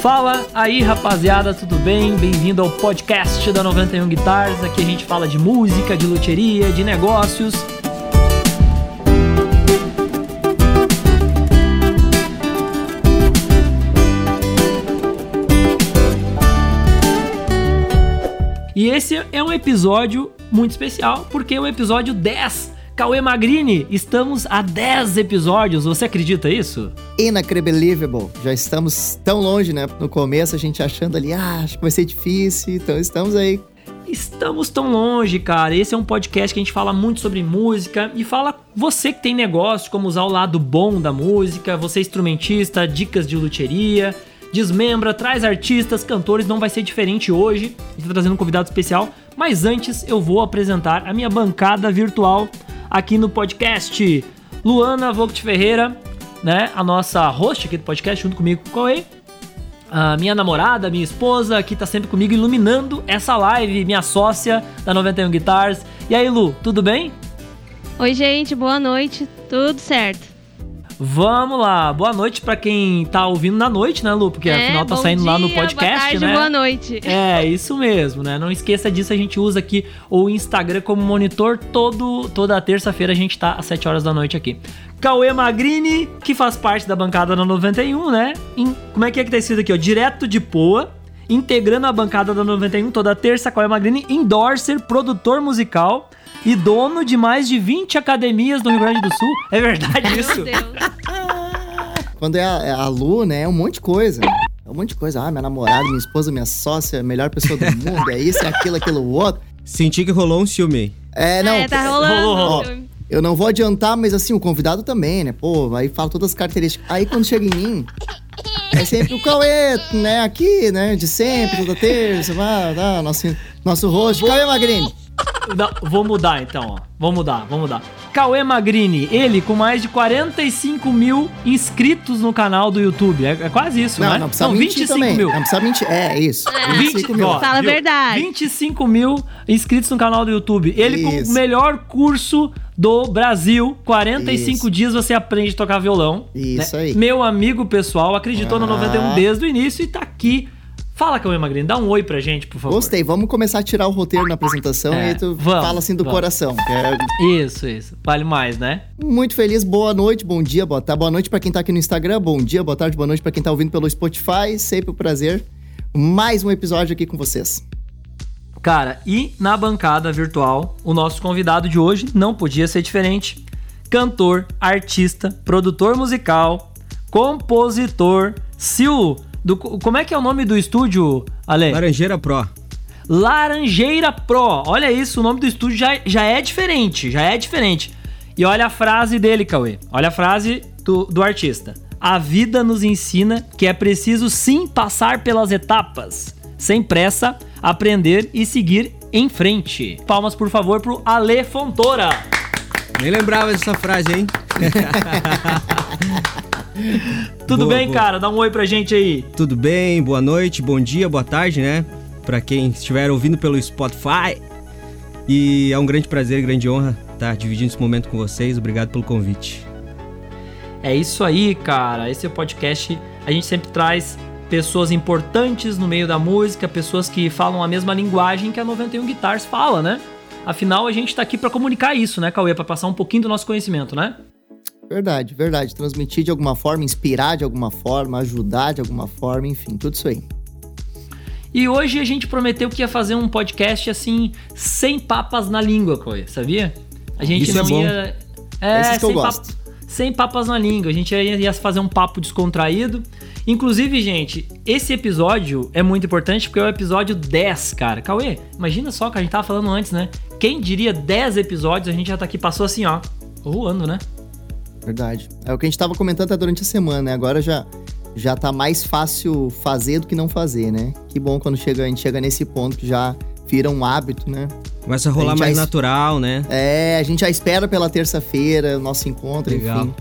Fala aí, rapaziada, tudo bem? Bem-vindo ao podcast da 91 Guitars. Aqui a gente fala de música, de luteria, de negócios. E esse é um episódio muito especial, porque é o episódio 10 Cauê Magrini, estamos a 10 episódios, você acredita isso? Inacredible, já estamos tão longe, né? No começo a gente achando ali, ah, acho que vai ser difícil, então estamos aí. Estamos tão longe, cara. Esse é um podcast que a gente fala muito sobre música e fala você que tem negócio, como usar o lado bom da música, você é instrumentista, dicas de luteria, desmembra, traz artistas, cantores, não vai ser diferente hoje. Gente tá trazendo um convidado especial, mas antes eu vou apresentar a minha bancada virtual aqui no podcast. Luana Vogt Ferreira, né? A nossa host aqui do podcast, junto comigo com a a minha namorada, minha esposa, que tá sempre comigo iluminando essa live, minha sócia da 91 Guitars. E aí, Lu, tudo bem? Oi, gente, boa noite. Tudo certo. Vamos lá. Boa noite para quem tá ouvindo na noite, né, Lu? Porque é, afinal tá saindo dia, lá no podcast, boa tarde, né? Boa noite. É, isso mesmo, né? Não esqueça disso, a gente usa aqui o Instagram como monitor. Todo, toda terça-feira a gente tá às 7 horas da noite aqui. Cauê Magrini, que faz parte da bancada da 91, né? Em, como é que é que tá escrito aqui, ó? Direto de Poa, integrando a bancada da 91 toda terça, Cauê Magrini, endorser, produtor musical e dono de mais de 20 academias no Rio Grande do Sul. É verdade isso? Meu Deus. Quando é a, é a Lu, né, é um monte de coisa. É um monte de coisa. Ah, minha namorada, minha esposa, minha sócia, melhor pessoa do mundo, é isso, é aquilo, aquilo, outro. Senti que rolou um ciúme. É, não. É, tá rolando. Rolou, rolou. eu não vou adiantar, mas assim, o convidado também, né? Pô, aí fala todas as características. Aí quando chega em mim, é sempre o Cauê, né? Aqui, né? De sempre, toda terça, vai, tá, nosso, nosso rosto. Cauê Magrini. Não, vou mudar então, ó. Vou mudar, vou mudar. Cauê Magrini, ele com mais de 45 mil inscritos no canal do YouTube. É, é quase isso, não, né? Não, precisa não, mentir 25 também. mil. Não precisa mentir. É, isso. É. 25 mil. Ó, Fala a verdade. 25 mil inscritos no canal do YouTube. Ele isso. com o melhor curso do Brasil. 45 Isso. dias você aprende a tocar violão. Isso né? aí. Meu amigo pessoal acreditou ah. no 91 desde o início e tá aqui Fala, Cauê Magrini, dá um oi pra gente, por favor. Gostei, vamos começar a tirar o roteiro na apresentação é, e tu vamos, fala assim do vamos. coração. É... Isso, isso. Vale mais, né? Muito feliz, boa noite, bom dia, boa tarde. Boa noite pra quem tá aqui no Instagram, bom dia, boa tarde, boa noite pra quem tá ouvindo pelo Spotify. Sempre um prazer. Mais um episódio aqui com vocês. Cara, e na bancada virtual, o nosso convidado de hoje não podia ser diferente. Cantor, artista, produtor musical, compositor, Sil do, como é que é o nome do estúdio, Ale? Laranjeira Pro. Laranjeira Pro. Olha isso, o nome do estúdio já, já é diferente, já é diferente. E olha a frase dele, Cauê. Olha a frase do, do artista. A vida nos ensina que é preciso sim passar pelas etapas, sem pressa, aprender e seguir em frente. Palmas, por favor, pro Ale Fontoura. Nem lembrava dessa frase, hein? Tudo boa, bem, boa. cara? Dá um oi pra gente aí. Tudo bem, boa noite, bom dia, boa tarde, né? Pra quem estiver ouvindo pelo Spotify. E é um grande prazer, grande honra estar dividindo esse momento com vocês. Obrigado pelo convite. É isso aí, cara. Esse é o podcast. A gente sempre traz pessoas importantes no meio da música, pessoas que falam a mesma linguagem que a 91 Guitars fala, né? Afinal, a gente tá aqui para comunicar isso, né, Cauê? Para passar um pouquinho do nosso conhecimento, né? Verdade, verdade. Transmitir de alguma forma, inspirar de alguma forma, ajudar de alguma forma, enfim, tudo isso aí. E hoje a gente prometeu que ia fazer um podcast assim, sem papas na língua, Coia, sabia? A gente isso não é bom. ia. É, Esses que eu gosto. sem papas na língua. A gente ia, ia fazer um papo descontraído. Inclusive, gente, esse episódio é muito importante porque é o episódio 10, cara. Cauê, imagina só que a gente tava falando antes, né? Quem diria 10 episódios, a gente já tá aqui, passou assim, ó, voando, né? Verdade. É o que a gente tava comentando até durante a semana, né? Agora já, já tá mais fácil fazer do que não fazer, né? Que bom quando chega, a gente chega nesse ponto que já vira um hábito, né? Começa a rolar a mais já, natural, né? É, a gente já espera pela terça-feira, o nosso encontro, Legal. enfim.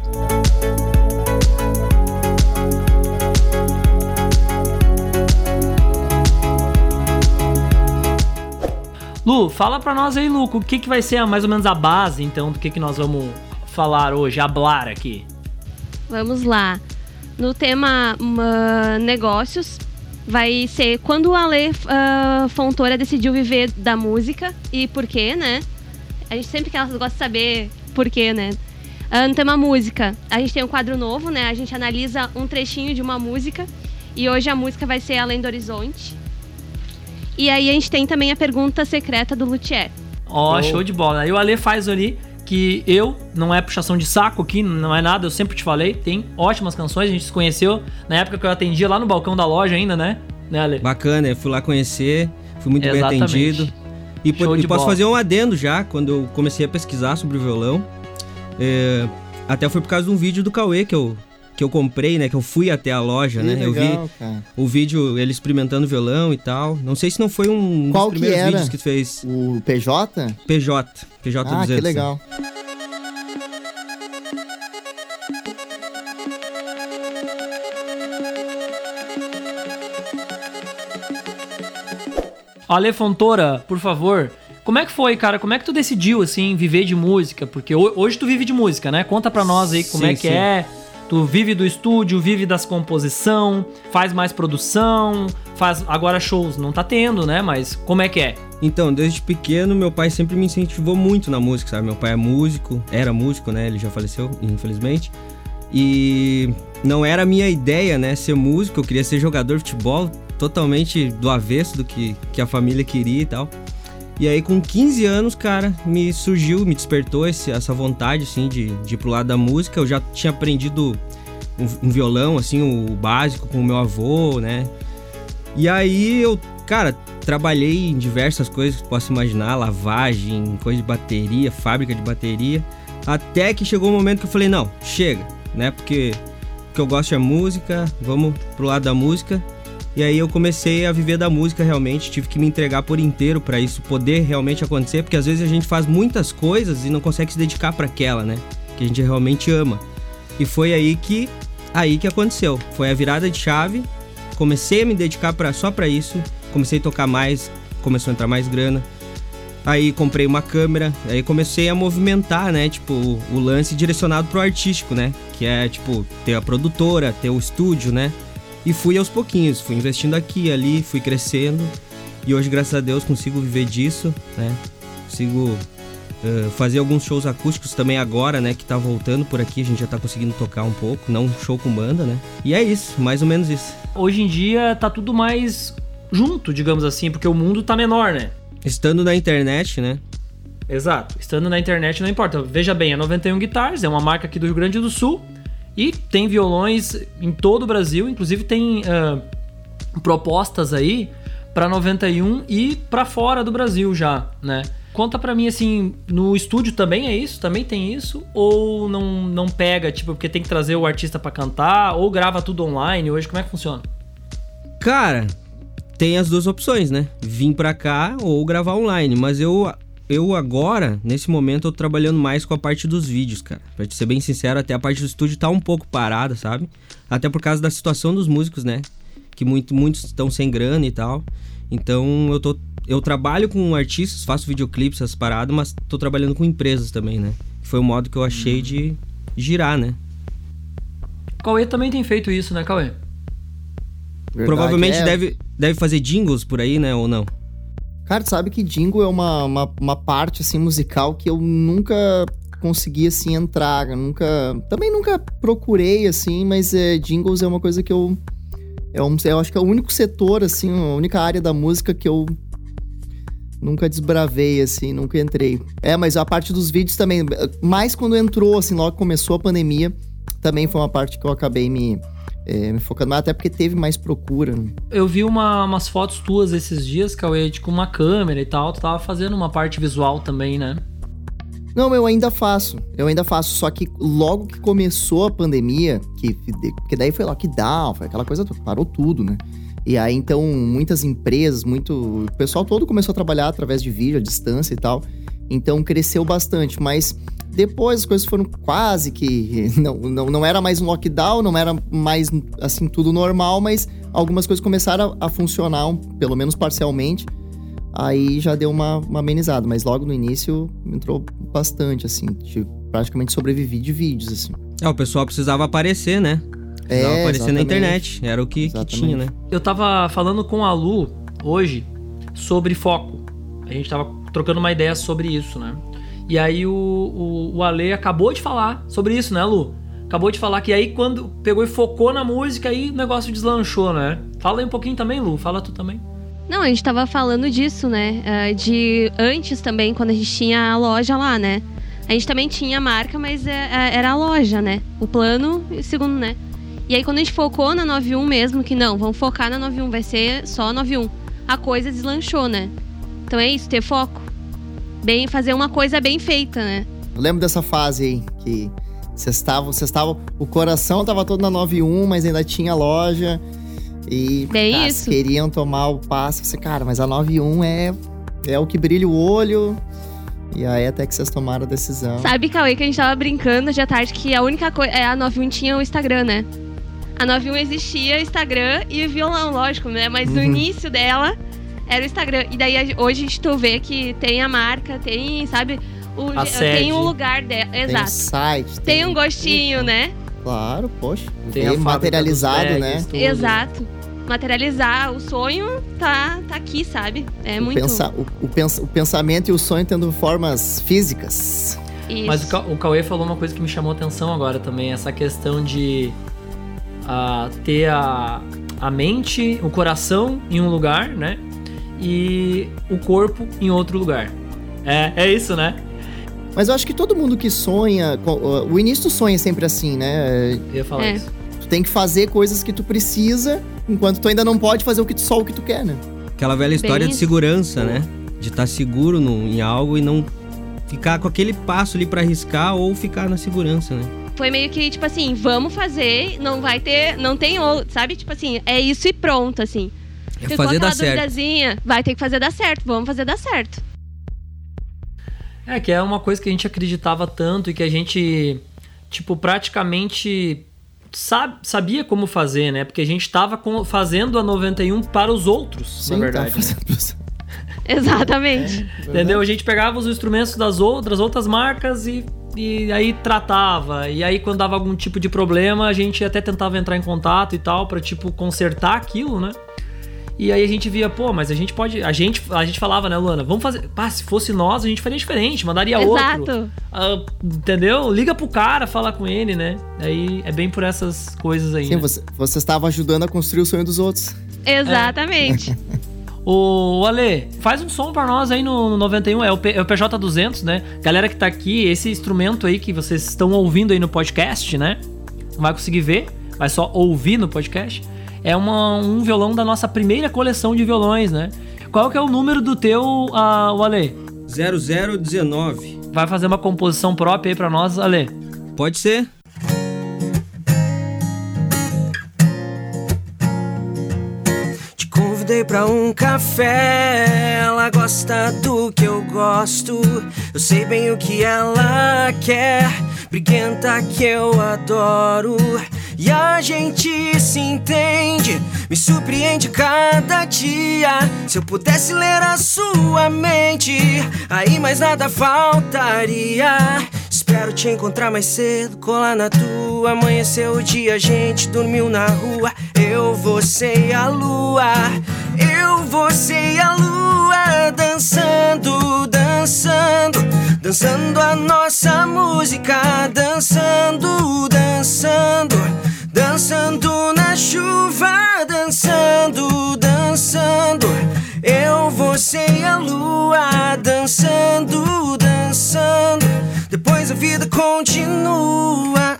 Lu, fala pra nós aí, Lu, o que, que vai ser mais ou menos a base, então, do que, que nós vamos falar hoje, hablar aqui? Vamos lá. No tema uh, negócios, vai ser quando a Ale uh, Fontoura decidiu viver da música e por quê, né? A gente sempre que elas gostam de saber por quê, né? Uh, no tema música, a gente tem um quadro novo, né? A gente analisa um trechinho de uma música e hoje a música vai ser Além do Horizonte. E aí a gente tem também a pergunta secreta do Luthier. Ó, oh, show de bola. Aí o Ale faz ali que eu, não é puxação de saco aqui, não é nada, eu sempre te falei, tem ótimas canções, a gente se conheceu na época que eu atendia lá no balcão da loja ainda, né? Né, Ale? Bacana, eu fui lá conhecer, fui muito Exatamente. bem atendido. E, e posso fazer um adendo já, quando eu comecei a pesquisar sobre o violão. É, até foi por causa de um vídeo do Cauê que eu, que eu comprei, né? Que eu fui até a loja, que né? Legal, eu vi cara. o vídeo, ele experimentando violão e tal. Não sei se não foi um Qual dos primeiros que era? vídeos que tu fez. O PJ? PJ. PJ ah, 200. que legal. Ale Fontoura, por favor, como é que foi, cara? Como é que tu decidiu, assim, viver de música? Porque hoje tu vive de música, né? Conta pra nós aí como sim, é que sim. é Tu vive do estúdio, vive das composição, faz mais produção, faz agora shows não tá tendo, né? Mas como é que é? Então, desde pequeno, meu pai sempre me incentivou muito na música, sabe? Meu pai é músico, era músico, né? Ele já faleceu, infelizmente. E não era a minha ideia, né? Ser músico, eu queria ser jogador de futebol, totalmente do avesso do que, que a família queria e tal. E aí, com 15 anos, cara, me surgiu, me despertou esse, essa vontade, assim, de, de ir pro lado da música. Eu já tinha aprendido um, um violão, assim, o básico com o meu avô, né? E aí eu, cara, trabalhei em diversas coisas que posso imaginar, lavagem, coisa de bateria, fábrica de bateria, até que chegou o um momento que eu falei, não, chega, né? Porque o que eu gosto é música, vamos pro lado da música. E aí eu comecei a viver da música realmente, tive que me entregar por inteiro para isso poder realmente acontecer, porque às vezes a gente faz muitas coisas e não consegue se dedicar para aquela, né? Que a gente realmente ama. E foi aí que aí que aconteceu. Foi a virada de chave. Comecei a me dedicar para só para isso, comecei a tocar mais, começou a entrar mais grana. Aí comprei uma câmera, aí comecei a movimentar, né? Tipo, o, o lance direcionado pro artístico, né? Que é, tipo, ter a produtora, ter o estúdio, né? E fui aos pouquinhos, fui investindo aqui ali, fui crescendo. E hoje, graças a Deus, consigo viver disso, né? Consigo uh, fazer alguns shows acústicos também agora, né? Que tá voltando por aqui, a gente já tá conseguindo tocar um pouco, não um show com banda, né? E é isso, mais ou menos isso. Hoje em dia tá tudo mais junto, digamos assim, porque o mundo tá menor, né? Estando na internet, né? Exato, estando na internet não importa. Veja bem, a 91 Guitars é uma marca aqui do Rio Grande do Sul e tem violões em todo o Brasil, inclusive tem uh, propostas aí para 91 e para fora do Brasil já, né? Conta para mim assim, no estúdio também é isso? Também tem isso ou não não pega, tipo, porque tem que trazer o artista para cantar ou grava tudo online hoje, como é que funciona? Cara, tem as duas opções, né? Vim para cá ou gravar online, mas eu eu agora, nesse momento, eu tô trabalhando mais com a parte dos vídeos, cara. Pra te ser bem sincero, até a parte do estúdio tá um pouco parada, sabe? Até por causa da situação dos músicos, né? Que muito, muitos estão sem grana e tal. Então eu tô. Eu trabalho com artistas, faço videoclipes, essas paradas, mas tô trabalhando com empresas também, né? Foi o modo que eu achei de girar, né? Cauê também tem feito isso, né, Cauê? Verdade, Provavelmente é... deve, deve fazer jingles por aí, né? Ou não? Cara, tu sabe que jingle é uma, uma, uma, parte, assim, musical que eu nunca consegui, assim, entrar. Nunca... Também nunca procurei, assim, mas é, jingles é uma coisa que eu... É um, eu acho que é o único setor, assim, a única área da música que eu nunca desbravei, assim, nunca entrei. É, mas a parte dos vídeos também, mais quando entrou, assim, logo começou a pandemia, também foi uma parte que eu acabei me é, me focando mais, até porque teve mais procura. Né? Eu vi uma, umas fotos tuas esses dias, Cauê, com uma câmera e tal. Tu tava fazendo uma parte visual também, né? Não, eu ainda faço. Eu ainda faço. Só que logo que começou a pandemia, que, que daí foi lockdown, foi aquela coisa parou tudo, né? E aí, então, muitas empresas, muito. O pessoal todo começou a trabalhar através de vídeo, à distância e tal. Então cresceu bastante. Mas depois as coisas foram quase que. Não, não, não era mais um lockdown, não era mais assim tudo normal, mas algumas coisas começaram a, a funcionar, um, pelo menos parcialmente. Aí já deu uma, uma amenizada, mas logo no início entrou bastante, assim. Tipo, praticamente sobrevivi de vídeos, assim. É, o pessoal precisava aparecer, né? Precisava É, aparecer na internet. Era o que, que tinha, né? Eu tava falando com a Lu hoje sobre foco. A gente tava trocando uma ideia sobre isso, né? E aí o, o, o Ale acabou de falar sobre isso, né, Lu? Acabou de falar que aí quando pegou e focou na música, aí o negócio deslanchou, né? Fala aí um pouquinho também, Lu. Fala tu também. Não, a gente tava falando disso, né? Ah, De antes também, quando a gente tinha a loja lá, né? A gente também tinha a marca, mas é- é- era a loja, né? O plano e segundo, né? E aí quando a gente focou na 91 mesmo, que não, vamos focar na 91, vai ser só 91. A coisa deslanchou, né? Então é isso, ter foco. Bem, fazer uma coisa bem feita, né? Eu lembro dessa fase aí, que vocês estavam, vocês estavam, o coração tava todo na 91, mas ainda tinha loja. E Bem isso. queriam tomar o passo. Você, cara, mas a 91 é, é o que brilha o olho. E aí até que vocês tomaram a decisão. Sabe, Cauê, que a gente tava brincando hoje à tarde que a única coisa. É, a 91 tinha o Instagram, né? A 91 existia Instagram e violão, lógico, né? Mas no Uhum. início dela era o Instagram. E daí hoje a gente tu vê que tem a marca, tem, sabe? O, A tem o lugar dela. Tem o Exato. site. Tem um gostinho, né? Claro, poxa. Tem materializado, né? tudo. Exato. Materializar o sonho tá, tá aqui, sabe? É o, muito. pensa- o, o pens- o pensamento e o sonho tendo formas físicas. Isso. Mas o, Ca- o Cauê falou uma coisa que me chamou atenção agora também, essa questão de ah, ter a, a mente, o coração em um lugar, né? E o corpo em outro lugar. É, é isso, né? Mas eu acho que todo mundo que sonha. O início do sonho é sempre assim, né? Eu ia falar É. isso. Tu tem que fazer coisas que tu precisa, enquanto tu ainda não pode fazer o que tu, só o que tu quer, né? Aquela velha história de isso. segurança, né? De estar seguro no- em algo e não ficar com aquele passo ali pra arriscar ou ficar na segurança, né? Foi meio que, tipo assim, vamos fazer, não vai ter, não tem outro, sabe? Tipo assim, é isso e pronto, assim. É Ficou fazer dar certo. duvidazinha, vai ter que fazer dar certo, vamos fazer dar certo. É, que é uma coisa que a gente acreditava tanto e que a gente, tipo, praticamente sabe, sabia como fazer, né? Porque a gente tava com- fazendo a 91 para os outros, na tá verdade. né? fazendo- Exatamente. Entendeu? A gente pegava os instrumentos das outras, outras marcas e, e aí tratava. E aí, quando dava algum tipo de problema, a gente até tentava entrar em contato e tal, pra, tipo, consertar aquilo, né? E aí a gente via, pô, mas a gente pode. A gente, a gente falava, né, Luana? Vamos fazer. Pá, se fosse nós, a gente faria diferente, mandaria outro. Exato. Ah, entendeu? Liga pro cara, fala com ele, né? Aí é bem por essas coisas aí. Sim, né? você, você estava ajudando a construir o sonho dos outros. Exatamente. Ô, Ale, faz um som pra nós aí no, no 91, é o, P- é o PJ200, né? Galera que tá aqui, esse instrumento aí que vocês estão ouvindo aí no podcast, né? Não vai conseguir ver, vai só ouvir no podcast. É uma- um violão da nossa primeira coleção de violões, né? Qual que é o número do teu, ah, o Ale? 0019. Vai fazer uma composição própria aí pra nós, Ale? Pode ser? Te convidei pra um café. Ela gosta do que eu gosto. Eu sei bem o que ela quer. Briguenta que eu adoro. E a gente se entende. Me surpreende cada dia. Se eu pudesse ler a sua mente, aí mais nada faltaria. Espero te encontrar mais cedo, colar na tua. Amanheceu o dia, a gente dormiu na rua. Eu, você e a lua. Eu, você e a lua. Dançando, dançando. Dançando a nossa música. Dançando, dançando. Dançando na chuva. Dançando, dançando. Eu, você e a lua. Dançando, dançando. Depois a vida continua.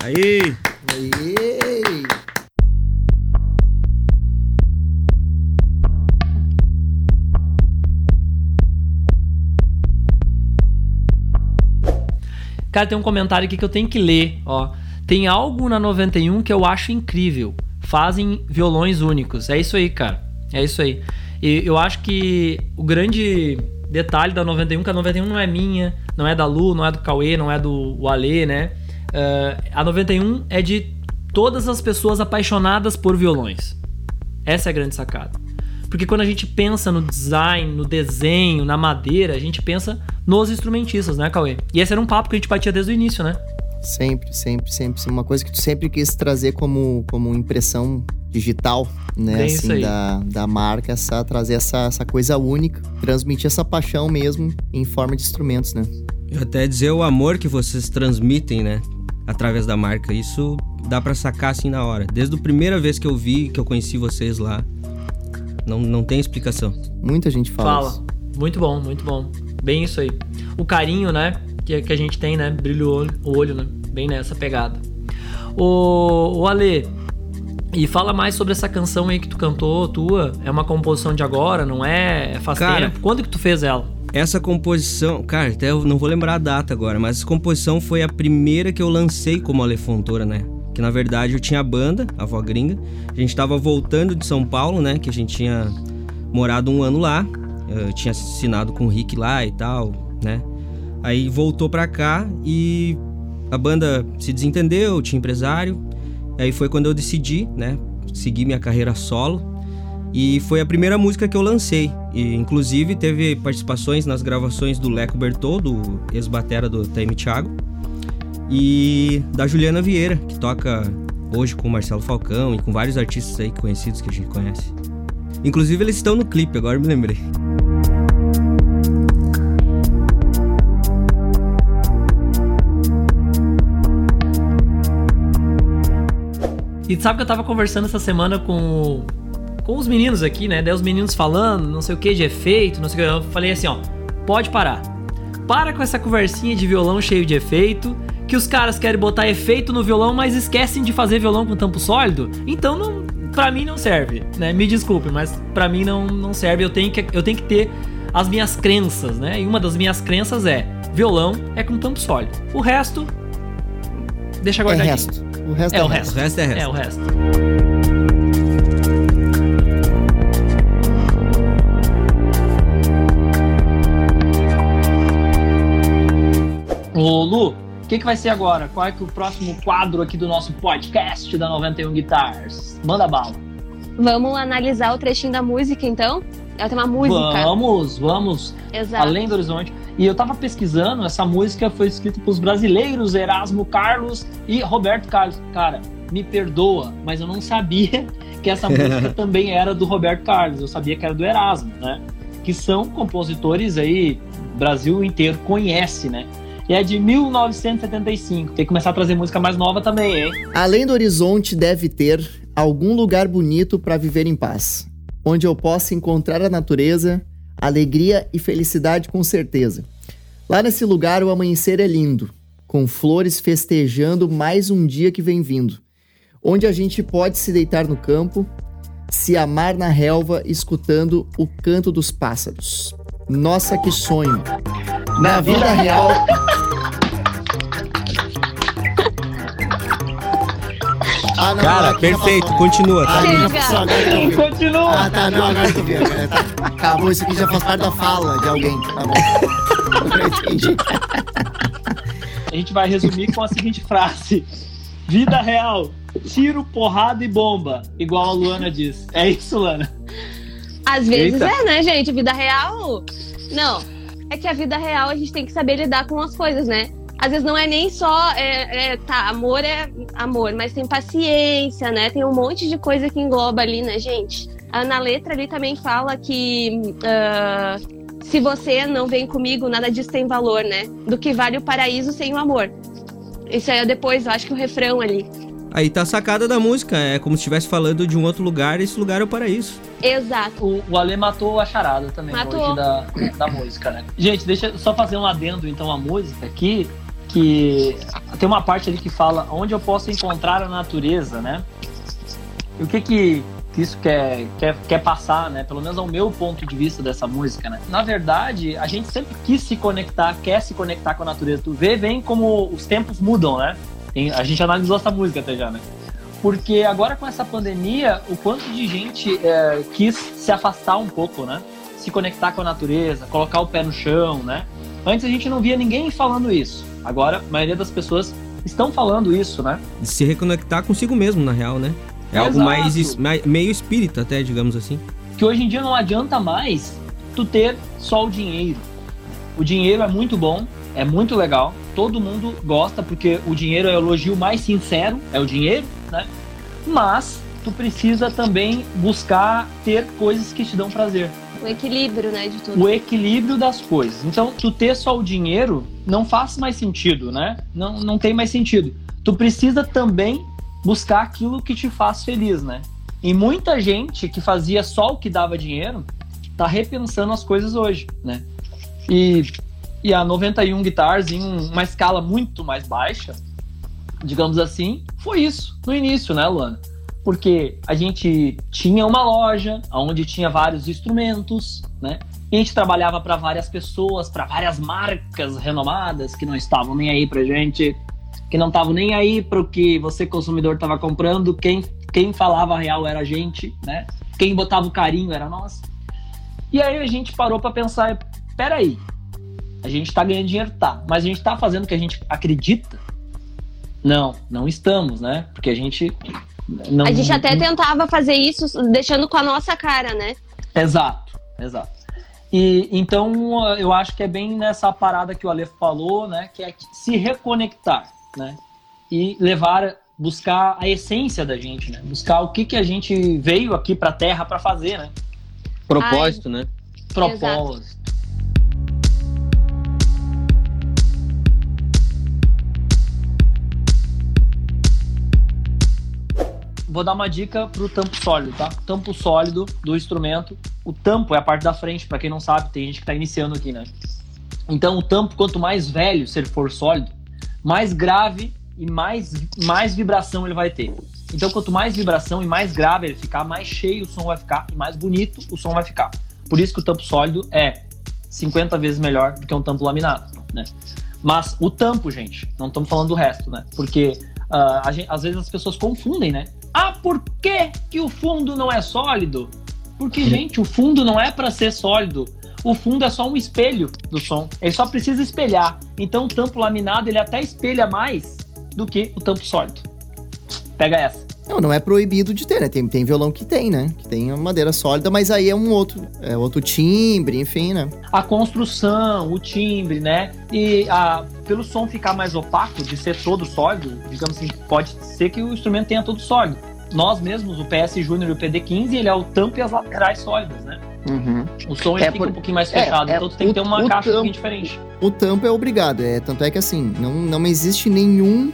Aí, Cara, tem um comentário aqui que eu tenho que ler, ó. Tem algo na 91 que eu acho incrível. Fazem violões únicos. É isso aí, cara. É isso aí. E eu acho que o grande detalhe da 91, que a 91 não é minha, não é da Lu, não é do Cauê, não é do Alê, né? Ah, a 91 é de todas as pessoas apaixonadas por violões. Essa é a grande sacada. Porque quando a gente pensa no design, no desenho, na madeira, a gente pensa nos instrumentistas, né, Cauê? E esse era um papo que a gente batia desde o início, né? Sempre, sempre, sempre. Uma coisa que tu sempre quis trazer como, como impressão digital, né? É assim, da, da marca, essa, trazer essa, essa coisa única, transmitir essa paixão mesmo em forma de instrumentos, né? E até dizer o amor que vocês transmitem, né? Através da marca. Isso dá pra sacar assim na hora. Desde a primeira vez que eu vi, que eu conheci vocês lá. Não, não tem explicação. Muita gente fala. Fala. isso. Muito bom, muito bom. Bem isso aí. O carinho, né? Que, que a gente tem, né? Brilha o olho, o olho, né? Bem nessa pegada. O, o Ale, e fala mais sobre essa canção aí que tu cantou, tua. É uma composição de agora, não é? É Faz Cara, tempo. Quando que tu fez ela? Essa composição, cara, até eu não vou lembrar a data agora, mas essa composição foi a primeira que eu lancei como Ale Fontoura, né? Que na verdade eu tinha a banda, a Vó Gringa. A gente tava voltando de São Paulo, né? Que a gente tinha morado um ano lá. Eu tinha assinado com o Rick lá e tal, né? Aí voltou pra cá e a banda se desentendeu, tinha empresário. Aí foi quando eu decidi, né? Seguir minha carreira solo. E foi a primeira música que eu lancei. E inclusive teve participações nas gravações do Leco Bertol, do ex-batera do Taime Thiago. E da Juliana Vieira, que toca hoje com o Marcelo Falcão e com vários artistas aí conhecidos que a gente conhece. Inclusive eles estão no clipe, agora me lembrei. E sabe que eu tava conversando essa semana com, com os meninos aqui, né? Daí os meninos falando, não sei o que, de efeito, não sei o que. Eu falei assim, ó, pode parar. Para com essa conversinha de violão cheio de efeito, que os caras querem botar efeito no violão, mas esquecem de fazer violão com tampo sólido. Então, não, pra mim não serve, né? Me desculpe, mas pra mim não, não serve. Eu tenho, que, eu tenho que ter as minhas crenças, né? E uma das minhas crenças é, violão é com tampo sólido. O resto, deixa É guardadinho. resto. O resto É é, o resto. O resto é resto. É, o resto. Ô Lu, o que, que vai ser agora? Qual é que é o próximo quadro aqui do nosso podcast da 91 Guitars? Manda bala. Vamos analisar o trechinho da música, então? Ela tem uma música. Vamos, vamos. Exato. Além do Horizonte. E eu tava pesquisando, essa música foi escrita pelos brasileiros Erasmo Carlos e Roberto Carlos. Cara, me perdoa, mas eu não sabia que essa música também era do Roberto Carlos. Eu sabia que era do Erasmo, né? Que são compositores aí, o Brasil inteiro conhece, né? E é de 1975. Tem que começar a trazer música mais nova também, hein? Além do horizonte, deve ter algum lugar bonito para viver em paz, onde eu possa encontrar a natureza, alegria e felicidade com certeza. Lá nesse lugar o amanhecer é lindo, com flores festejando mais um dia que vem vindo, onde a gente pode se deitar no campo, se amar na relva, escutando o canto dos pássaros. Nossa, que sonho! Na vida real, Ah, não, Cara, já perfeito, passou. continua, tá? Vi. Continua! Ah, tá, não, agora que eu vi. agora tá. Acabou, isso aqui já faz parte da fala de alguém. Tá bom. Eu entendi. A gente vai resumir com a seguinte frase: Vida real, tiro, porrada e bomba, igual a Luana diz. É isso, Lana? Às vezes Eita. é, né, gente? Vida real. Não. É que a vida real a gente tem que saber lidar com as coisas, né? Às vezes não é nem só. É, é, tá, amor é amor, mas tem paciência, né? Tem um monte de coisa que engloba ali, né, gente? Ah, Na letra ali também fala que. ah, se você não vem comigo, nada disso tem valor, né? Do que vale o paraíso sem o amor. Isso aí é depois, eu acho que o refrão ali. Aí tá a sacada da música, é como se estivesse falando de um outro lugar, esse lugar é o paraíso. Exato. O, o Ale matou a charada também Matou. hoje da, da música, né? Gente, deixa eu só fazer um adendo então à música aqui, que tem uma parte ali que fala onde eu posso encontrar a natureza, né? E o que que que isso quer, quer, quer passar, né? Pelo menos ao meu ponto de vista dessa música, né? Na verdade, a gente sempre quis se conectar, quer se conectar com a natureza. Tu vê, vem como os tempos mudam, né? A gente analisou essa música até já, né? Porque agora com essa pandemia, o quanto de gente é, quis se afastar um pouco, né? Se conectar com a natureza, colocar o pé no chão, né? Antes a gente não via ninguém falando isso. Agora, a maioria das pessoas estão falando isso, né? De se reconectar consigo mesmo, na real, né? É algo Exato. mais, es- mai- meio espírita até, digamos assim. que hoje em dia não adianta mais tu ter só o dinheiro. O dinheiro é muito bom, é muito legal, todo mundo gosta porque o dinheiro é o elogio mais sincero, é o dinheiro, né? Mas tu precisa também buscar ter coisas que te dão prazer. O equilíbrio, né, de tudo. O equilíbrio das coisas. Então, tu ter só o dinheiro não faz mais sentido, né? Não, não tem mais sentido. Tu precisa também buscar aquilo que te faz feliz, né? E muita gente que fazia só o que dava dinheiro tá repensando as coisas hoje, né? E, e a 91 Guitars, em um- uma escala muito mais baixa, digamos assim, foi isso no início, né, Luana? Porque a gente tinha uma loja onde tinha vários instrumentos, né? E a gente trabalhava para várias pessoas, para várias marcas renomadas que não estavam nem aí pra gente, que não estavam nem aí para o que você consumidor estava comprando, quem quem falava a real era a gente, né? Quem botava o carinho era nós. E aí a gente parou para pensar, peraí, a gente tá ganhando dinheiro, tá, mas a gente tá fazendo o que a gente acredita? Não, não estamos, né? Porque a gente não A gente até tentava fazer isso deixando com a nossa cara, né? Exato, exato. E então eu acho que é bem nessa parada que o Aleph falou, né? Que é se reconectar, né? E levar, buscar a essência da gente, né? Buscar o que, que a gente veio aqui pra Terra pra fazer, né? Propósito, né? Propósito. Vou dar uma dica pro tampo sólido, tá? Tampo sólido do instrumento. O tampo é a parte da frente, pra quem não sabe, tem gente que tá iniciando aqui, né? Então o tampo, quanto mais velho se ele for sólido, mais grave e mais, mais vibração ele vai ter. Então quanto mais vibração e mais grave ele ficar, mais cheio o som vai ficar e mais bonito o som vai ficar. Por isso que o tampo sólido é 50 vezes melhor do que um tampo laminado, né? Mas o tampo, gente, não estamos falando do resto, né? Porque ah, a gente- às vezes as pessoas confundem, né? Ah, por que, que o fundo não é sólido? Porque, gente, o fundo não é para ser sólido. O fundo é só um espelho do som. Ele só precisa espelhar. Então, o tampo laminado ele até espelha mais do que o tampo sólido. Pega essa. Não, não é proibido de ter, né? Tem, tem violão que tem, né? Que tem uma madeira sólida, mas aí é um outro, é outro timbre, enfim, né? a construção, o timbre, né? E a, pelo som ficar mais opaco, de ser todo sólido, digamos assim, pode ser que o instrumento tenha todo sólido. Nós mesmos, o PS Júnior e o PD15, ele é o tampo e as laterais sólidas, né? O som ele É fica por- um pouquinho mais é, fechado, é, então tu tem que ter uma caixa um tampo- pouquinho diferente. O tampo é obrigado, é tanto é que assim, não, não existe nenhum,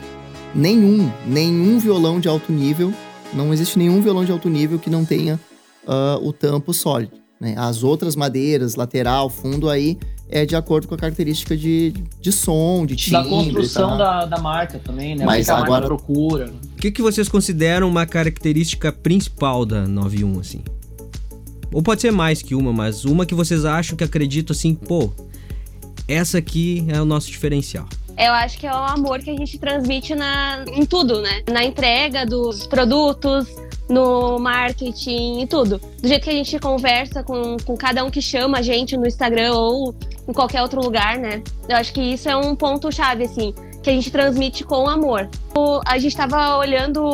nenhum, nenhum violão de alto nível, não existe nenhum violão de alto nível que não tenha ah, o tampo sólido. Né? As outras madeiras, lateral, fundo aí é de acordo com a característica de, de som, de timbre. Da construção tá? da, da marca também, né? Mas agora- procura. O que, que vocês consideram uma característica principal da 91, assim? Ou pode ser mais que uma, mas uma que vocês acham que acreditam assim, pô, essa aqui é o nosso diferencial. Eu acho que é o amor que a gente transmite na, em tudo, né? Na entrega dos produtos, no marketing e tudo. Do jeito que a gente conversa com, com cada um que chama a gente no Instagram ou em qualquer outro lugar, né? Eu acho que isso é um ponto-chave, assim, que a gente transmite com amor. O- a gente tava olhando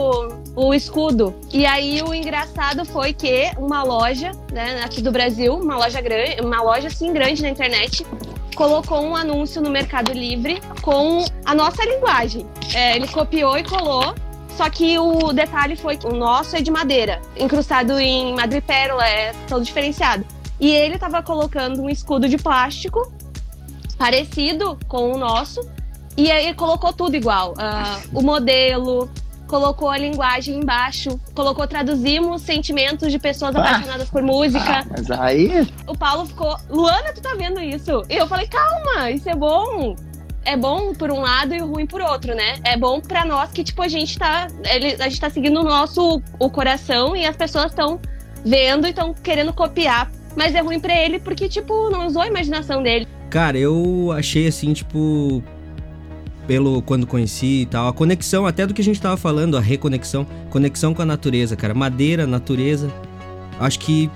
o, o escudo, e aí o engraçado foi que uma loja, né, aqui do Brasil, uma loja grande, uma loja assim grande na internet, colocou um anúncio no Mercado Livre com a nossa linguagem. É, ele copiou e colou, só que o detalhe foi o nosso é de madeira, incrustado em madrepérola, é todo diferenciado. E ele tava colocando um escudo de plástico parecido com o nosso, e aí colocou tudo igual. Ah, o modelo, colocou a linguagem embaixo, colocou traduzimos sentimentos de pessoas Ah. apaixonadas por música. Mas aí. O Paulo ficou, Luana, tu tá vendo isso? E eu falei, calma, isso é bom. É bom por um lado e ruim por outro, né? É bom pra nós que, tipo, a gente tá. ele- a gente tá seguindo o nosso o coração e as pessoas estão vendo e estão querendo copiar. Mas é ruim pra ele porque, tipo, não usou a imaginação dele. Cara, eu achei assim, tipo. Pelo quando conheci e tal, a conexão até do que a gente tava falando, a reconexão, conexão com a natureza, cara. Madeira, natureza. Acho que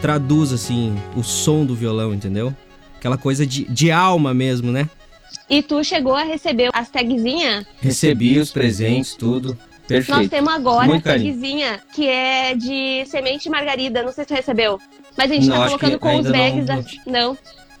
traduz, assim, o som do violão, entendeu? Aquela coisa de, de alma mesmo, né? E tu chegou a receber as tagzinhas? Recebi os presentes, tudo. Perfeito. Nós temos agora Muito a carinho. tagzinha que é de semente margarida. Não sei se tu recebeu. Mas a gente Não, tá colocando com os ainda não- bags da. Não.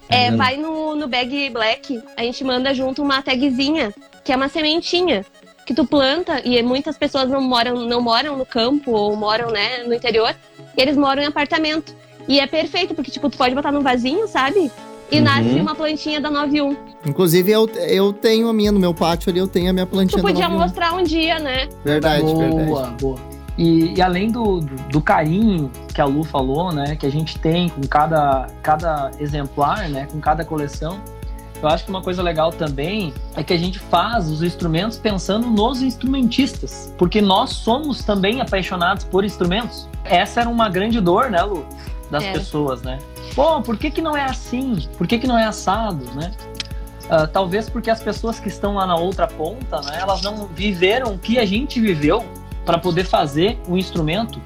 É, Ainda não. vai no, no bag black, a gente manda junto uma tagzinha, que é uma sementinha. Que tu planta, e muitas pessoas não moram, não moram no campo ou moram, né, no interior, e eles moram em apartamento. E é perfeito, porque, tipo, tu pode botar num vasinho, sabe? E Uhum. nasce uma plantinha da 91. Inclusive, eu, eu tenho a minha no meu pátio ali, eu tenho a minha plantinha Tu da podia 91. mostrar um dia, né? Verdade, boa, verdade. boa. E, e além do, do, do carinho que a Lu falou, né, que a gente tem com cada, cada exemplar, né, com cada coleção, eu acho que uma coisa legal também é que a gente faz os instrumentos pensando nos instrumentistas, porque nós somos também apaixonados por instrumentos. Essa era uma grande dor, né, Lu, das É. pessoas, né? Pô, por que que não é assim? Por que que não é assado, né? Ah, talvez porque as pessoas que estão lá na outra ponta, né, elas não viveram o que a gente viveu para poder fazer um instrumento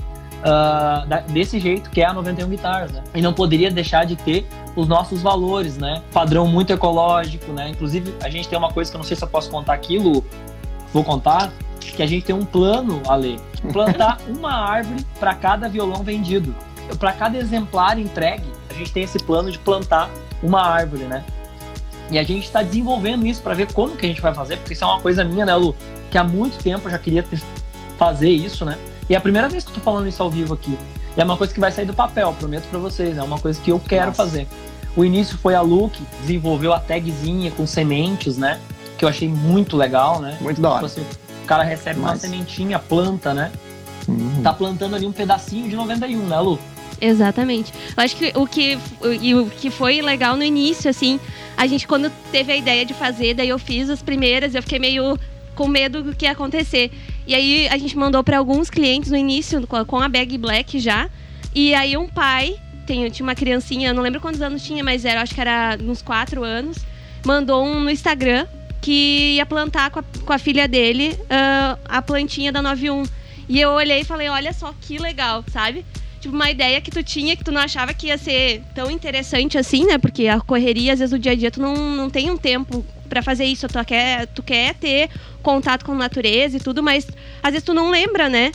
ah, da- desse jeito que é a 91 Guitars, né? E não poderia deixar de ter os nossos valores, né? Padrão muito ecológico, né? Inclusive, a gente tem uma coisa que eu não sei se eu posso contar aqui, Lu, vou contar, que a gente tem um plano, Ale, plantar uma árvore para cada violão vendido. Para cada exemplar entregue, a gente tem esse plano de plantar uma árvore, né? E a gente está desenvolvendo isso para ver como que a gente vai fazer, porque isso é uma coisa minha, né, Lu? Que há muito tempo eu já queria ter- fazer isso, né? E é a primeira vez que eu tô falando isso ao vivo aqui. E é uma coisa que vai sair do papel, prometo para vocês. É uma coisa que eu quero Nossa. fazer. O início foi a Lu que desenvolveu a tagzinha com sementes, né? Que eu achei muito legal, né? Muito da Tipo hora. assim, o cara recebe uma Mas- sementinha, planta, né? Uhum. Tá plantando ali um pedacinho de 91, né, Lu? Exatamente. Eu acho que o que, o- e o que foi legal no início, assim, a gente quando teve a ideia de fazer, daí eu fiz as primeiras, eu fiquei meio com medo do que ia acontecer. E aí a gente mandou para alguns clientes no início com a- bag black já. E aí um pai, tem, tinha uma criancinha, não lembro quantos anos tinha, mas era, acho que era uns quatro anos, mandou um no Instagram que ia plantar com a, com a filha dele ah, a plantinha da 91. E eu olhei e falei, olha só que legal, sabe? Tipo, uma ideia que tu tinha que tu não achava que ia ser tão interessante assim, né? Porque a correria, às vezes, do dia a dia, tu não, não tem um tempo pra fazer isso. Tu quer, tu quer ter contato com a natureza e tudo, mas às vezes tu não lembra, né?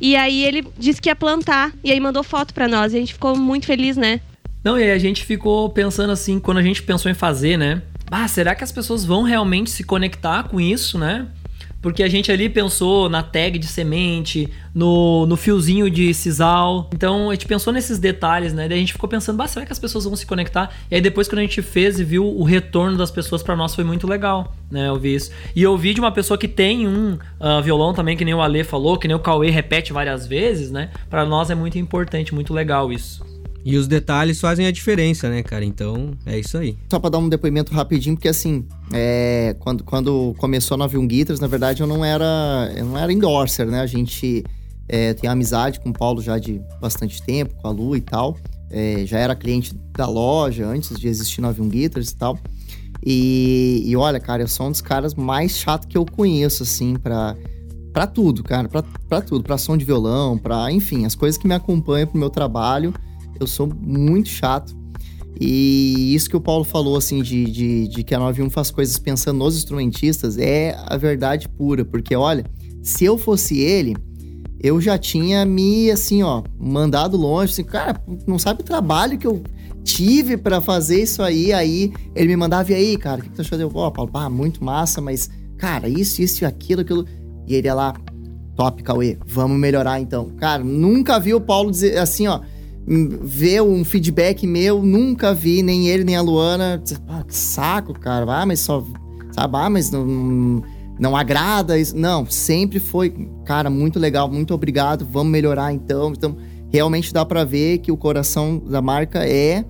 E aí ele disse que ia plantar, e aí mandou foto pra nós, e a gente ficou muito feliz, né? Não, e a gente ficou pensando assim, quando a gente pensou em fazer, né? Ah, será que as pessoas vão realmente se conectar com isso, né? Porque a gente ali pensou na tag de semente, no, no fiozinho de sisal. Então a gente pensou nesses detalhes, né? Daí a gente ficou pensando, será que as pessoas vão se conectar? E aí depois quando a gente fez e viu o retorno das pessoas pra nós foi muito legal, né? Eu vi isso. E eu vi de uma pessoa que tem um ah, violão também, que nem o Ale falou, que nem o Cauê repete várias vezes, né? Pra nós é muito importante, muito legal isso. E os detalhes fazem a diferença, né, cara? Então, é isso aí. Só pra dar um depoimento rapidinho, porque assim, é, quando, quando começou a 91 Guitars, na verdade eu não era, eu não era endorser, né? A gente é, tem amizade com o Paulo já de bastante tempo, com a Lu e tal. É, já era cliente da loja antes de existir 91 Guitars e tal. E, e olha, cara, eu sou um dos caras mais chato que eu conheço, assim, pra, pra tudo, cara. Pra, pra tudo. Pra som de violão, pra, enfim, as coisas que me acompanham pro meu trabalho. Eu sou muito chato. E isso que o Paulo falou, assim, de, de, de que a 91 faz coisas pensando nos instrumentistas, é a verdade pura. Porque, olha, se eu fosse ele, eu já tinha me, assim, ó, mandado longe. Assim, cara, não sabe o trabalho que eu tive pra fazer isso aí. Aí ele me mandava, e aí, cara, o que, que tu achou? Eu, ó, Paulo, pá, muito massa, mas, cara, isso, isso e aquilo, aquilo. E ele ia lá, top, Cauê, vamos melhorar então. Cara, nunca vi o Paulo dizer assim, ó, ver um feedback meu, nunca vi, nem ele, nem a Luana. Ah, que saco, cara. Ah, mas só. Sabe, ah, mas não, não agrada isso. Não, sempre foi, cara, muito legal, muito obrigado, vamos melhorar então. Então, realmente dá pra ver que o coração da marca é,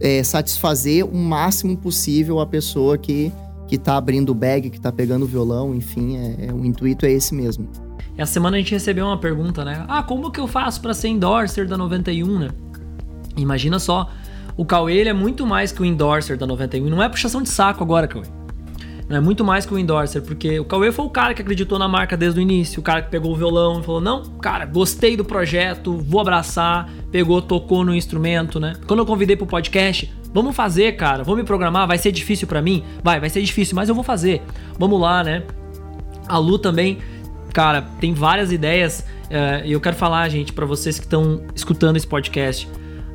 é satisfazer o máximo possível a pessoa que, que tá abrindo o bag, que tá pegando o violão, enfim, é, é- o intuito é esse mesmo. Essa semana a gente recebeu uma pergunta, né? Ah, como que eu faço pra ser endorser da 91, né? Imagina só, o Cauê ele é muito mais que o endorser da 91. E não é puxação de saco agora, Cauê. Não é muito mais que o endorser, porque o Cauê foi o cara que acreditou na marca desde o início, o cara que pegou o violão e falou: Não, cara, gostei do projeto, vou abraçar. Pegou, tocou no instrumento, né? Quando eu convidei pro podcast, vamos fazer, cara, vou me programar, vai ser difícil pra mim? Vai, vai ser difícil, mas eu vou fazer. Vamos lá, né? A Lu também cara, tem várias ideias. eh, E eu quero falar, gente, pra vocês que estão escutando esse podcast.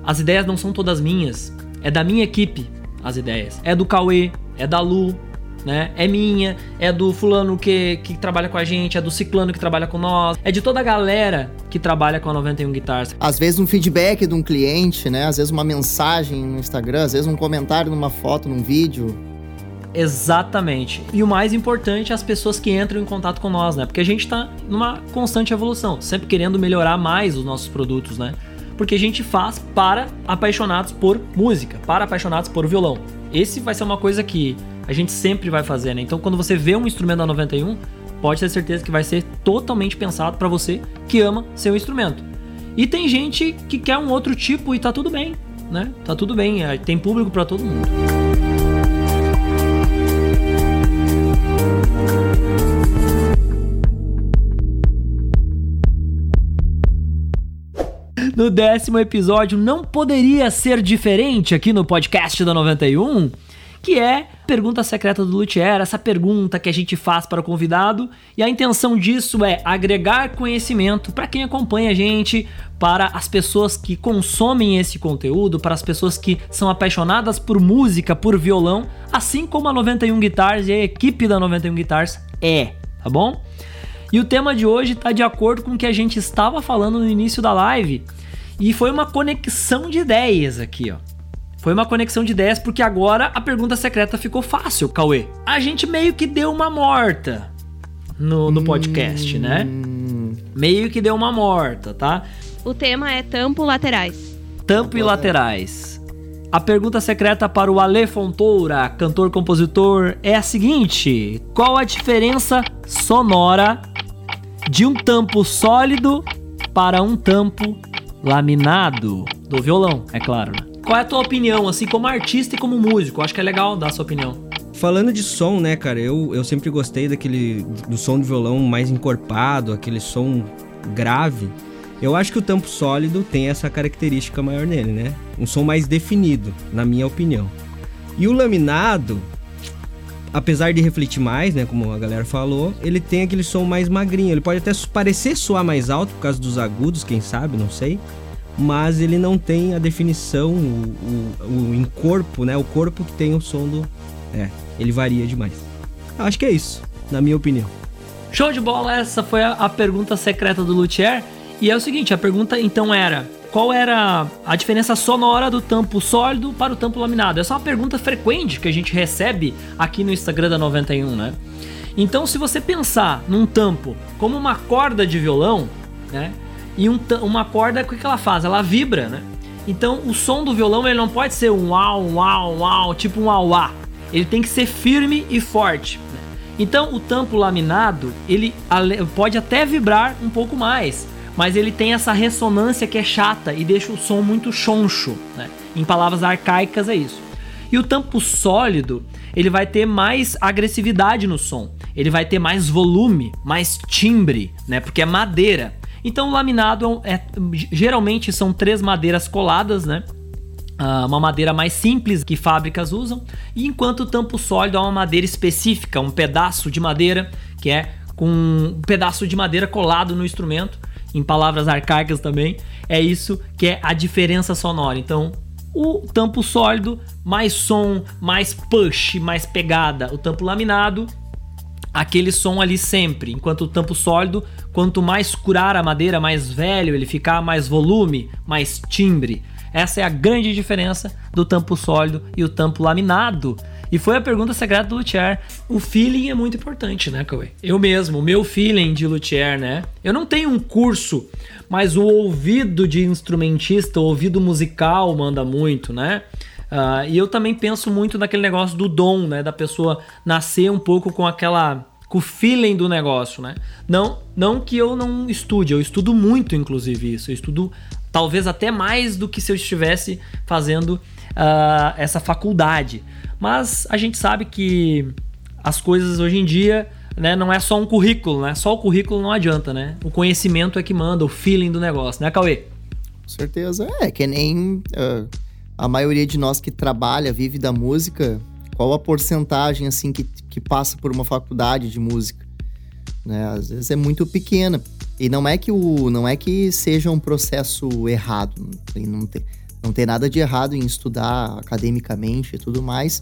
As ideias não são todas minhas. É da minha equipe as ideias. É do Cauê, é da Lu, né? É minha, é do fulano que, que trabalha com a gente, é do ciclano que trabalha com nós, é de toda a galera que trabalha com a 91 Guitars. Às vezes um feedback de um cliente, né? Às vezes uma mensagem no Instagram, às vezes um comentário numa foto, num vídeo. Exatamente. E o mais importante é as pessoas que entram em contato com nós, né? Porque a gente tá numa constante evolução, sempre querendo melhorar mais os nossos produtos, né? Porque a gente faz para apaixonados por música, para apaixonados por violão. Esse vai ser uma coisa que a gente sempre vai fazer, né? Então quando você vê um instrumento da 91, pode ter certeza que vai ser totalmente pensado para você que ama seu instrumento. E tem gente que quer um outro tipo e tá tudo bem, né? Tá tudo bem, é, tem público para todo mundo. No décimo episódio não poderia ser diferente aqui no podcast da 91, que é pergunta secreta do Luthier, essa pergunta que a gente faz para o convidado, e a intenção disso é agregar conhecimento para quem acompanha a gente, para as pessoas que consomem esse conteúdo, para as pessoas que são apaixonadas por música, por violão, assim como a 91 Guitars e a equipe da 91 Guitars é, tá bom? E o tema de hoje está de acordo com o que a gente estava falando no início da live. E foi uma conexão de ideias aqui, ó. Foi uma conexão de ideias porque agora a pergunta secreta ficou fácil, Cauê. A gente meio que deu uma morta no, no podcast, né? Hum, Meio que deu uma morta, tá? O tema é tampo laterais. Tampo e laterais. A pergunta secreta para o Ale Fontoura, cantor-compositor, é a seguinte: qual a diferença sonora de um tampo sólido para um tampo laminado? Do violão, é claro. né? Qual é a tua opinião, assim, como artista e como músico? Acho que é legal dar a sua opinião. Falando de som, né, cara, eu, eu sempre gostei daquele do som de violão mais encorpado, aquele som grave. Eu acho que o tampo sólido tem essa característica maior nele, né? Um som mais definido, na minha opinião. E o laminado, apesar de refletir mais, né, como a galera falou, ele tem aquele som mais magrinho. Ele pode até parecer soar mais alto por causa dos agudos, quem sabe, não sei. Mas ele não tem a definição, o, o, o encorpo, né? O corpo que tem o som do. É, ele varia demais. Acho que é isso, na minha opinião. Show de bola, essa foi a, a pergunta secreta do Luthier. E é o seguinte, a pergunta então era: qual era a diferença sonora do tampo sólido para o tampo laminado? Essa é uma pergunta frequente que a gente recebe aqui no Instagram da 91, né? Então, se você pensar num tampo como uma corda de violão, né? E um uma corda, o que ela faz? Ela vibra, né? Então, o som do violão ele não pode ser um uau, uau, uau, tipo um auá. Ele tem que ser firme e forte. né? Então, o tampo laminado, ele pode até vibrar um pouco mais, mas ele tem essa ressonância que é chata e deixa o som muito choncho, né? Em palavras arcaicas é isso. E o tampo sólido, ele vai ter mais agressividade no som. Ele vai ter mais volume, mais timbre, né? Porque é madeira. Então o laminado é, é- geralmente são três madeiras coladas, né? Ah, uma madeira mais simples que fábricas usam, e enquanto o tampo sólido é uma madeira específica, um pedaço de madeira que é com um pedaço de madeira colado no instrumento, em palavras arcaicas também, é isso que é a diferença sonora. Então, o tampo sólido, mais som, mais push, mais pegada. O tampo laminado, aquele som ali sempre. Enquanto o tampo sólido, quanto mais curar a madeira, mais velho ele ficar, mais volume, mais timbre. Essa é a grande diferença do tampo sólido e o tampo laminado. E foi a pergunta secreta do Luthier. O feeling é muito importante, né, Cauê? Eu mesmo, o meu feeling de Luthier, né? Eu não tenho um curso, mas o ouvido de instrumentista, o ouvido musical manda muito, né? Ah, e eu também penso muito naquele negócio do dom, né? Da pessoa nascer um pouco com aquela. com o feeling do negócio, né? Não, não que eu não estude, eu estudo muito, inclusive, isso. Eu estudo talvez até mais do que se eu estivesse fazendo ah, essa faculdade. Mas a gente sabe que as coisas hoje em dia. Né, não é só um currículo, né? Só o currículo não adianta, né? O conhecimento é que manda, o feeling do negócio, né, Cauê? Com certeza. É, que nem ah, a maioria de nós que trabalha, vive da música, qual a porcentagem, assim, que, que passa por uma faculdade de música? né? Às vezes é muito pequena. E não é que o não é que seja um processo errado, não tem, não tem nada de errado em estudar academicamente e tudo mais,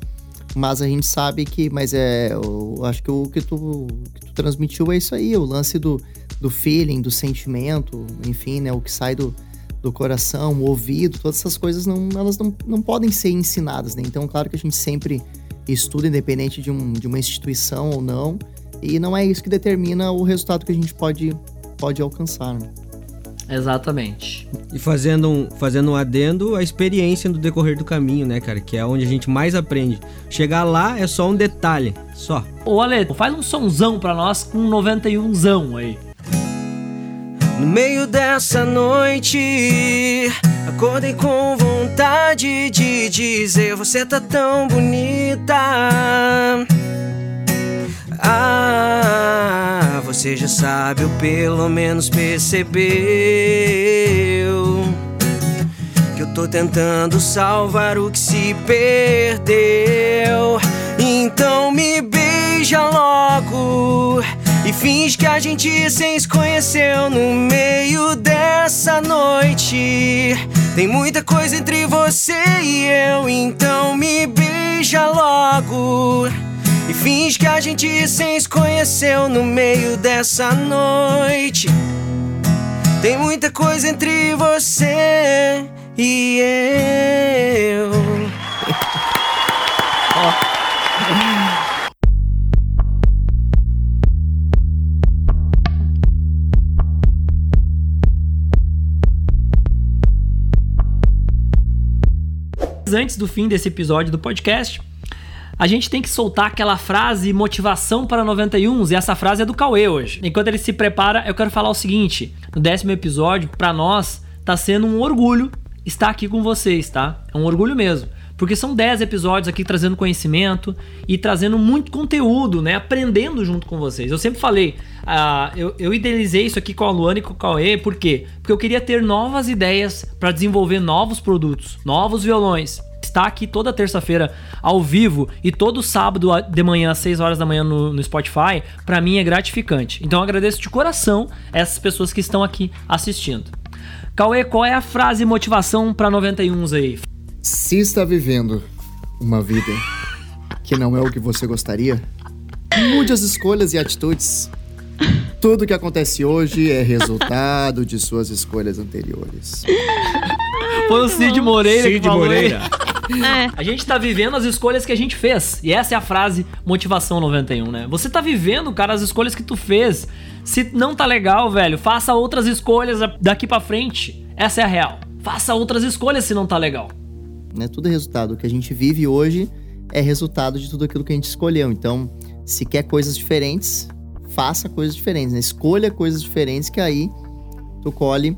mas a gente sabe que, mas é, eu acho que o que tu, que tu transmitiu é isso aí, o lance do, do feeling, do sentimento, enfim, né, o que sai do, do coração, o ouvido, todas essas coisas não, elas não, não podem ser ensinadas, né? Então, claro que a gente sempre estuda, independente de, um, de uma instituição ou não, e não é isso que determina o resultado que a gente pode, pode alcançar, né? Exatamente. E fazendo um, fazendo um adendo, a experiência no decorrer do caminho, né, cara? Que é onde a gente mais aprende. Chegar lá é só um detalhe, só. Ô, Ale, faz um sonzão pra nós com um 91zão aí. No meio dessa noite, acordei com vontade de dizer: Você tá tão bonita. Ah, você já sabe, ou pelo menos percebeu que eu tô tentando salvar o que se perdeu. Então me beija logo e finge que a gente se conheceu no meio dessa noite. Tem muita coisa entre você e eu, então me beija logo. E finge que a gente se conheceu no meio dessa noite. Tem muita coisa entre você e eu. Antes do fim desse episódio do podcast, a gente tem que soltar aquela frase motivação para 91 e essa frase é do Cauê hoje. Enquanto ele se prepara, eu quero falar o seguinte: no décimo episódio, para nós, tá sendo um orgulho estar aqui com vocês, tá? É um orgulho mesmo. Porque são 10 episódios aqui trazendo conhecimento e trazendo muito conteúdo, né? Aprendendo junto com vocês. Eu sempre falei, uh, eu, eu idealizei isso aqui com a Luana e com o Cauê, por quê? Porque eu queria ter novas ideias para desenvolver novos produtos, novos violões. Estar aqui toda terça-feira ao vivo e todo sábado de manhã às 6 horas da manhã no, no Spotify, para mim é gratificante. Então eu agradeço de coração essas pessoas que estão aqui assistindo. Cauê, qual é a frase motivação para 91 aí? Se está vivendo uma vida que não é o que você gostaria, mude as escolhas e atitudes. Tudo que acontece hoje é resultado de suas escolhas anteriores. Foi o Cid Moreira Cid que falou Moreira. É. A gente tá vivendo as escolhas que a gente fez. E essa é a frase motivação 91, né? Você tá vivendo, cara, as escolhas que tu fez. Se não tá legal, velho, faça outras escolhas daqui para frente. Essa é a real. Faça outras escolhas se não tá legal. Né? Tudo é resultado. O que a gente vive hoje é resultado de tudo aquilo que a gente escolheu. Então, se quer coisas diferentes, faça coisas diferentes, né? Escolha coisas diferentes que aí tu colhe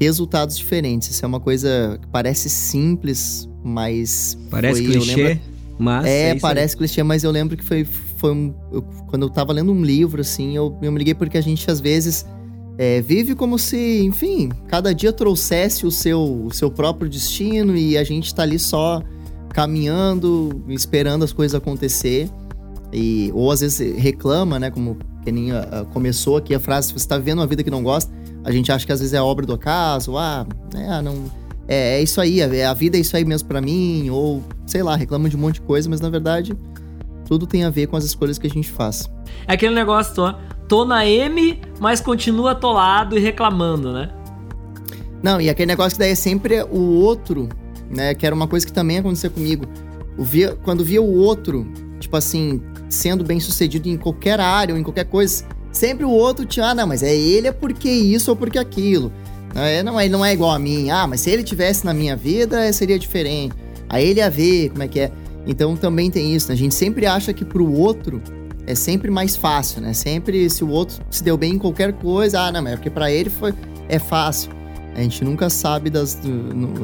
resultados diferentes. Isso é uma coisa que parece simples, mas Parece foi, clichê, lembro- mas. é, aí. parece clichê, mas eu lembro que foi, foi um, eu- quando eu tava lendo um livro, assim, eu, eu me liguei porque a gente às vezes é, vive como se, enfim, cada dia trouxesse o seu, o seu próprio destino e a gente tá ali só caminhando, esperando as coisas acontecer. E, ou às vezes reclama, né? Como que nem ah, ah, começou aqui a frase, se você tá vivendo uma vida que não gosta, a gente acha que às vezes é obra do acaso, ah, é, não. É, é isso aí, a, a vida é isso aí mesmo pra mim, ou sei lá, reclama de um monte de coisa, mas na verdade tudo tem a ver com as escolhas que a gente faz. É aquele negócio, tô, tô na M, mas continua atolado e reclamando, né? Não, e aquele negócio que daí é sempre o outro, né? Que era uma coisa que também acontecia comigo. O via, quando via o outro, tipo assim, sendo bem sucedido em qualquer área ou em qualquer coisa, sempre o outro tinha, ah, não, mas é ele é porque isso ou porque aquilo. É, não, ele não é igual a mim. Ah, mas se ele tivesse na minha vida, seria diferente. Aí ele ia ver como é que é. Então também tem isso, né? A gente sempre acha que pro outro é sempre mais fácil, né? Sempre se o outro se deu bem em qualquer coisa, ah, não, mas é porque pra ele foi é fácil. A gente nunca sabe das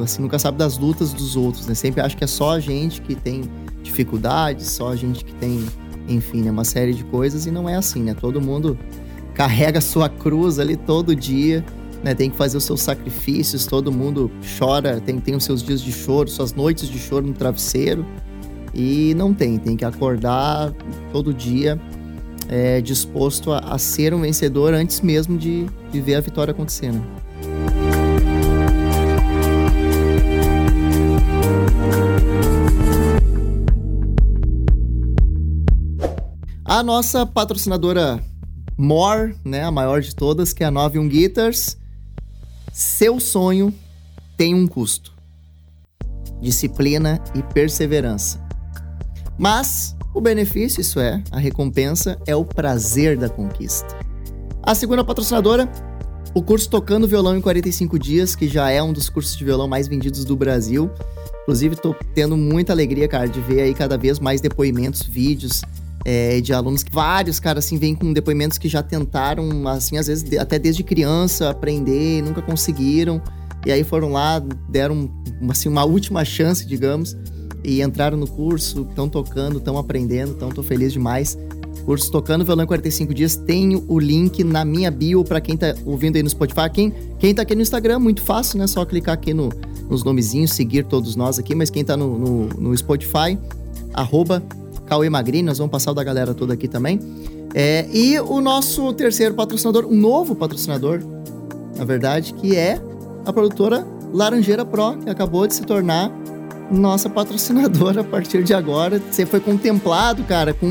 assim, nunca sabe das lutas dos outros, né? Sempre acha que é só a gente que tem dificuldades, só a gente que tem, enfim, né, uma série de coisas e não é assim, né? Todo mundo carrega sua cruz ali todo dia, né? Tem que fazer os seus sacrifícios, todo mundo chora, tem, tem os seus dias de choro, suas noites de choro no travesseiro. E não tem, tem que acordar todo dia é, disposto a, a, ser um vencedor antes mesmo de, de ver a vitória acontecendo. Né? A nossa patrocinadora More, né, a maior de todas, que é a 91 Guitars. Seu sonho tem um custo. Disciplina e perseverança. Mas o benefício, isso é, a recompensa, é o prazer da conquista. A segunda patrocinadora, o curso Tocando Violão em 45 Dias, que já é um dos cursos de violão mais vendidos do Brasil. Inclusive, tô tendo muita alegria, cara, de ver aí cada vez mais depoimentos, vídeos é, de alunos. Vários, cara, assim, vêm com depoimentos que já tentaram, assim, às vezes até desde criança aprender, nunca conseguiram. E aí foram lá, deram, assim, uma última chance, digamos e entraram no curso, estão tocando, estão aprendendo, então tô feliz demais. Curso Tocando Violão em 45 Dias, tenho o link na minha bio para quem tá ouvindo aí no Spotify. Quem, quem tá aqui no Instagram, muito fácil, né? Só clicar aqui no, nos nomezinhos, seguir todos nós aqui, mas quem tá no, no, no Spotify, arroba Cauê Magrini, nós vamos passar o da galera toda aqui também. É, e o nosso terceiro patrocinador, um novo patrocinador, na verdade, que é a produtora Laranjeira Pro, que acabou de se tornar nossa patrocinadora a partir de agora. Você foi contemplado, cara, com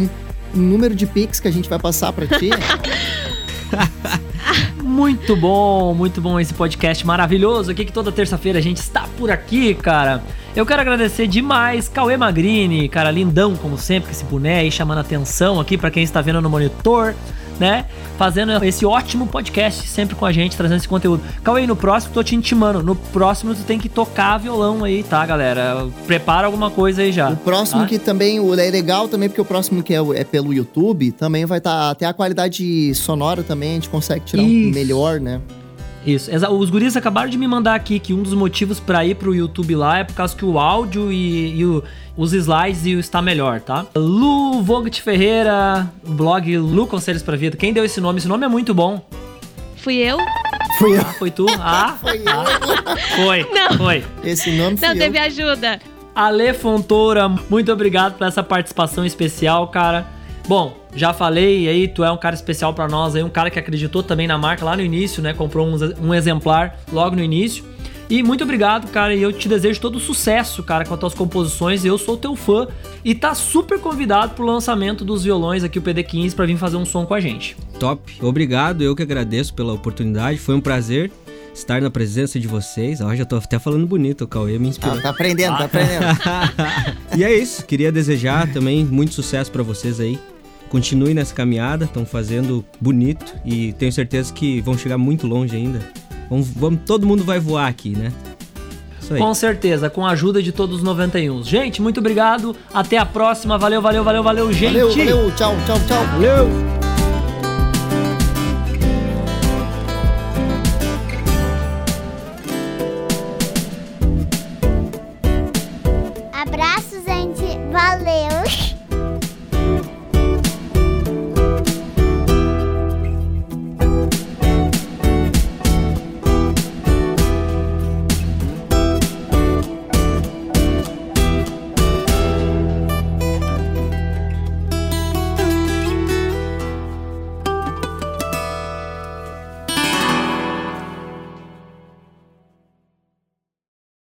o número de Pix que a gente vai passar para ti. muito bom, muito bom esse podcast maravilhoso aqui que toda terça-feira a gente está por aqui, cara. Eu quero agradecer demais Cauê Magrini, cara lindão como sempre, com esse boné aí chamando atenção aqui para quem está vendo no monitor né? Fazendo esse ótimo podcast sempre com a gente, trazendo esse conteúdo. Cauê, no próximo tô te intimando. No próximo tu tem que tocar violão aí, tá, galera? Prepara alguma coisa aí já. O próximo tá? que também o é legal também, porque o próximo que é, é pelo YouTube, também vai estar tá, até a qualidade sonora também, a gente consegue tirar Isso. um melhor, né? Isso. Os guris acabaram de me mandar aqui que um dos motivos para ir pro YouTube lá é por causa que o áudio e, e o, os slides está melhor, tá? Lu Vogt Ferreira, blog Lu Conselhos pra Vida. Quem deu esse nome? Esse nome é muito bom. Fui eu. Fui eu. Ah, foi tu? Ah, foi ah. eu. Foi, Não. foi. Esse nome foi Não, eu. teve ajuda. Ale Fontoura, muito obrigado por essa participação especial, cara. Bom, já falei aí, tu é um cara especial para nós aí, um cara que acreditou também na marca lá no início, né? Comprou um, um exemplar logo no início. E muito obrigado, cara. E eu te desejo todo sucesso, cara, com as tuas composições. Eu sou teu fã e tá super convidado pro lançamento dos violões aqui, o PD15, para vir fazer um som com a gente. Top. Obrigado, eu que agradeço pela oportunidade. Foi um prazer estar na presença de vocês. Ó, já tô até falando bonito, o Cauê me inspirou. Ah, tá aprendendo, tá aprendendo. e é isso. Queria desejar também muito sucesso para vocês aí. Continue nessa caminhada, estão fazendo bonito e tenho certeza que vão chegar muito longe ainda. Vamos, vamos, todo mundo vai voar aqui, né? Com certeza, com a ajuda de todos os 91. Gente, muito obrigado. Até a próxima. Valeu, valeu, valeu, valeu, gente. Valeu, valeu. Tchau, tchau, tchau. Valeu.